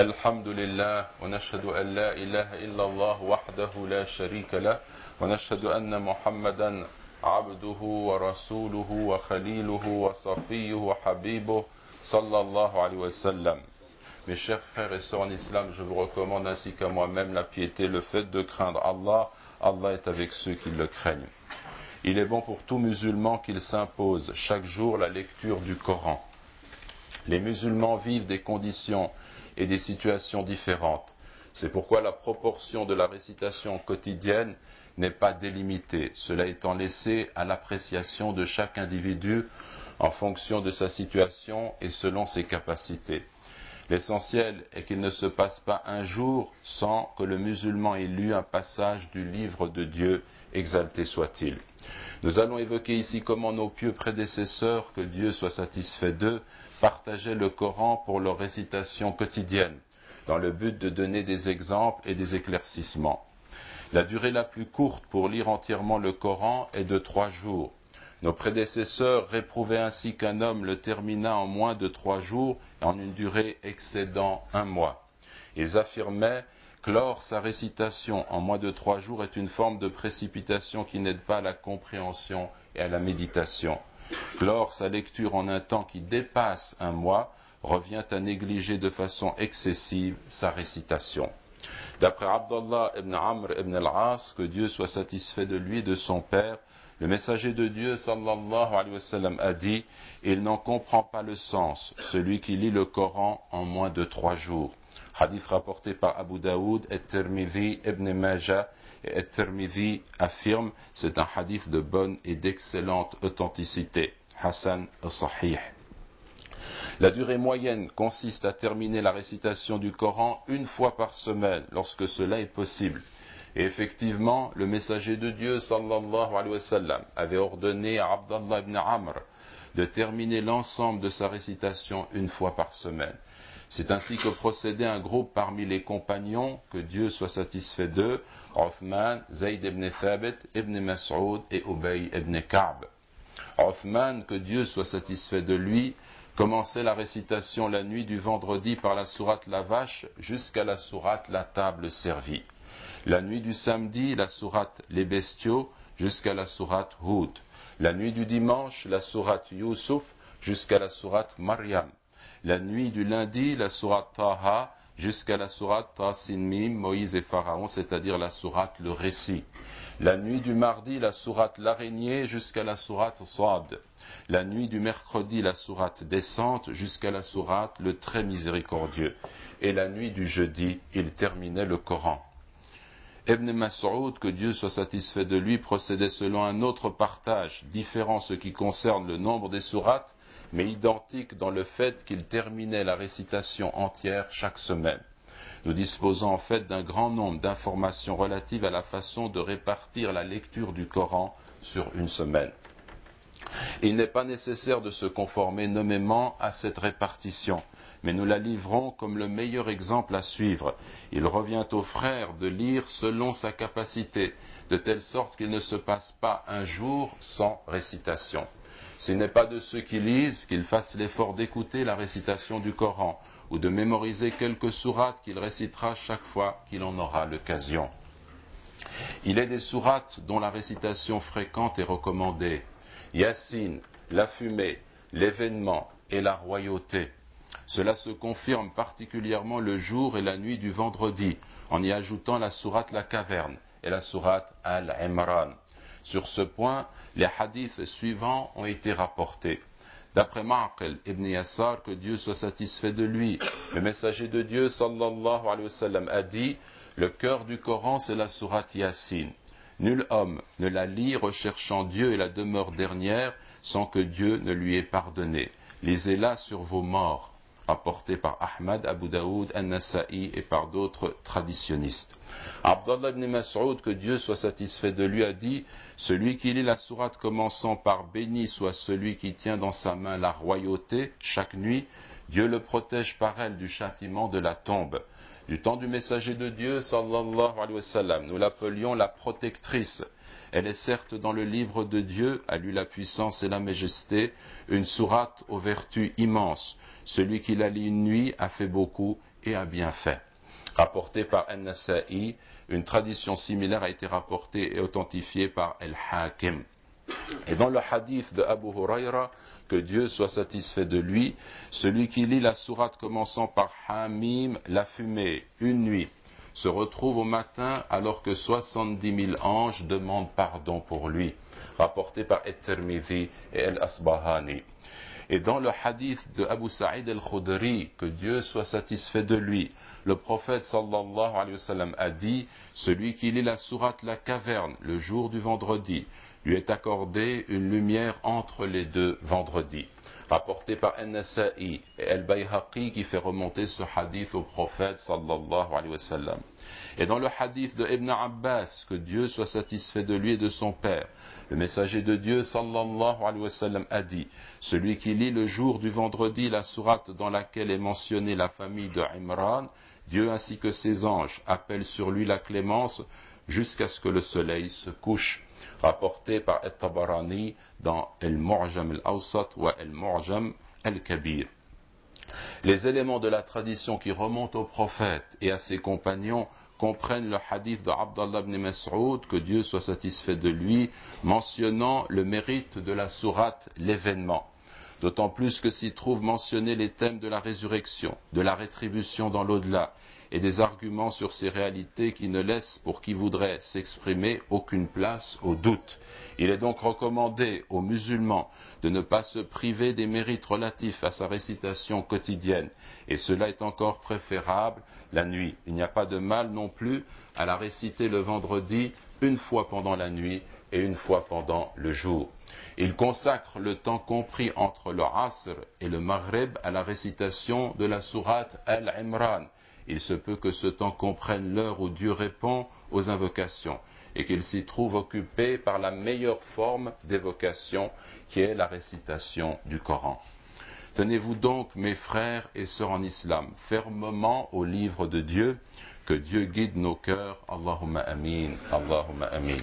الحمد لله ونشهد Mes chers frères et sœurs en islam, je vous recommande ainsi qu'à moi-même la piété, le fait de craindre Allah. Allah est avec ceux qui le craignent. Il est bon pour tout musulman qu'il s'impose chaque jour la lecture du Coran les musulmans vivent des conditions et des situations différentes. C'est pourquoi la proportion de la récitation quotidienne n'est pas délimitée, cela étant laissé à l'appréciation de chaque individu en fonction de sa situation et selon ses capacités. L'essentiel est qu'il ne se passe pas un jour sans que le musulman ait lu un passage du livre de Dieu, exalté soit-il. Nous allons évoquer ici comment nos pieux prédécesseurs, que Dieu soit satisfait d'eux, partageaient le Coran pour leur récitation quotidienne, dans le but de donner des exemples et des éclaircissements. La durée la plus courte pour lire entièrement le Coran est de trois jours, nos prédécesseurs réprouvaient ainsi qu'un homme le termina en moins de trois jours et en une durée excédant un mois. Ils affirmaient clore sa récitation en moins de trois jours est une forme de précipitation qui n'aide pas à la compréhension et à la méditation. Clore sa lecture en un temps qui dépasse un mois revient à négliger de façon excessive sa récitation. D'après Abdullah ibn Amr ibn al-As, que Dieu soit satisfait de lui de son père, le messager de Dieu sallallahu alayhi wa sallam a dit Il n'en comprend pas le sens, celui qui lit le Coran en moins de trois jours. Hadith rapporté par Abu Daoud et Tirmidhi ibn Majah et Tirmidhi affirme c'est un hadith de bonne et d'excellente authenticité. Hassan al-Sahih. La durée moyenne consiste à terminer la récitation du Coran une fois par semaine, lorsque cela est possible. Et effectivement, le messager de Dieu, sallallahu alayhi wa sallam, avait ordonné à Abdallah ibn Amr de terminer l'ensemble de sa récitation une fois par semaine. C'est ainsi que procédait un groupe parmi les compagnons, que Dieu soit satisfait d'eux, Othman, Zayd ibn Thabit, ibn Mas'ud et Ubay ibn Ka'b. Othman, que Dieu soit satisfait de lui, commençait la récitation la nuit du vendredi par la sourate La Vache jusqu'à la sourate La Table Servie. La nuit du samedi, la sourate Les Bestiaux jusqu'à la sourate Hud. La nuit du dimanche, la sourate Yusuf jusqu'à la sourate Maryam. La nuit du lundi, la sourate Taha jusqu'à la sourate Tasinmim, Moïse et Pharaon, c'est-à-dire la sourate Le Récit. La nuit du mardi, la sourate L'araignée jusqu'à la sourate Sad. La nuit du mercredi, la sourate Descente jusqu'à la sourate Le Très Miséricordieux. Et la nuit du jeudi, il terminait le Coran. Ibn Mas'ud, que Dieu soit satisfait de lui, procédait selon un autre partage, différent ce qui concerne le nombre des sourates, mais identique dans le fait qu'il terminait la récitation entière chaque semaine. Nous disposons en fait d'un grand nombre d'informations relatives à la façon de répartir la lecture du Coran sur une semaine. Il n'est pas nécessaire de se conformer nommément à cette répartition, mais nous la livrons comme le meilleur exemple à suivre. Il revient au frère de lire selon sa capacité, de telle sorte qu'il ne se passe pas un jour sans récitation. Ce n'est pas de ceux qui lisent qu'il fasse l'effort d'écouter la récitation du Coran ou de mémoriser quelques sourates qu'il récitera chaque fois qu'il en aura l'occasion. Il est des sourates dont la récitation fréquente est recommandée. Yassine, la fumée, l'événement et la royauté. Cela se confirme particulièrement le jour et la nuit du vendredi, en y ajoutant la sourate La Caverne et la sourate Al-Imran. Sur ce point, les hadiths suivants ont été rapportés. D'après Ma'qil ibn Yassar, que Dieu soit satisfait de lui, le messager de Dieu sallallahu alayhi wa sallam a dit Le cœur du Coran, c'est la sourate Yassine. Nul homme ne la lit recherchant Dieu et la demeure dernière sans que Dieu ne lui ait pardonné. Lisez-la sur vos morts rapporté par Ahmad, Abu Daoud, An-Nasa'i et par d'autres traditionnistes. Abdullah ibn Mas'ud, que Dieu soit satisfait de lui, a dit Celui qui lit la sourate commençant par Béni soit celui qui tient dans sa main la royauté chaque nuit, Dieu le protège par elle du châtiment de la tombe. Du temps du messager de Dieu, sallallahu alayhi wa sallam, nous l'appelions la protectrice. Elle est certes dans le livre de Dieu, à lui la puissance et la majesté, une sourate aux vertus immenses. Celui qui la lit une nuit a fait beaucoup, et a bien fait. Rapporté par An-Nasa'i, une tradition similaire a été rapportée et authentifiée par El-Hakim. Et dans le hadith de Abu Huraira, que Dieu soit satisfait de lui, celui qui lit la sourate commençant par Hamim, la fumée, une nuit, se retrouve au matin alors que 70 000 anges demandent pardon pour lui, rapporté par Et-Tirmidhi et El-Asbahani. Et dans le hadith de Abu Sa'id al-Khudri, que Dieu soit satisfait de lui, le prophète sallallahu alayhi wa sallam a dit, celui qui lit la sourate La Caverne le jour du vendredi, lui est accordé une lumière entre les deux vendredis. Rapporté par An-Nasa'i et Al-Bayhaqi qui fait remonter ce hadith au prophète sallallahu alayhi wa sallam. Et dans le hadith de Ibn Abbas, que Dieu soit satisfait de lui et de son père, le messager de Dieu sallallahu alayhi wa sallam a dit, celui qui lit le jour du vendredi la sourate dans laquelle est mentionnée la famille de Imran, Dieu ainsi que ses anges appellent sur lui la clémence jusqu'à ce que le soleil se couche rapporté par At-Tabarani dans Al-Mu'jam al-Awsat ou Al-Mu'jam al-Kabir. Les éléments de la tradition qui remontent au prophète et à ses compagnons comprennent le hadith de Abdallah ibn Mas'ud, que Dieu soit satisfait de lui, mentionnant le mérite de la sourate l'événement. D'autant plus que s'y trouvent mentionnés les thèmes de la résurrection, de la rétribution dans l'au-delà et des arguments sur ces réalités qui ne laissent pour qui voudrait s'exprimer aucune place au doute. Il est donc recommandé aux musulmans de ne pas se priver des mérites relatifs à sa récitation quotidienne, et cela est encore préférable la nuit. Il n'y a pas de mal non plus à la réciter le vendredi une fois pendant la nuit et une fois pendant le jour. Il consacre le temps compris entre le Asr et le Maghreb à la récitation de la sourate Al-Imran, il se peut que ce temps comprenne l'heure où Dieu répond aux invocations et qu'il s'y trouve occupé par la meilleure forme d'évocation qui est la récitation du Coran. Tenez-vous donc, mes frères et sœurs en islam, fermement au livre de Dieu, que Dieu guide nos cœurs. Allahumma amin, Allahumma amin.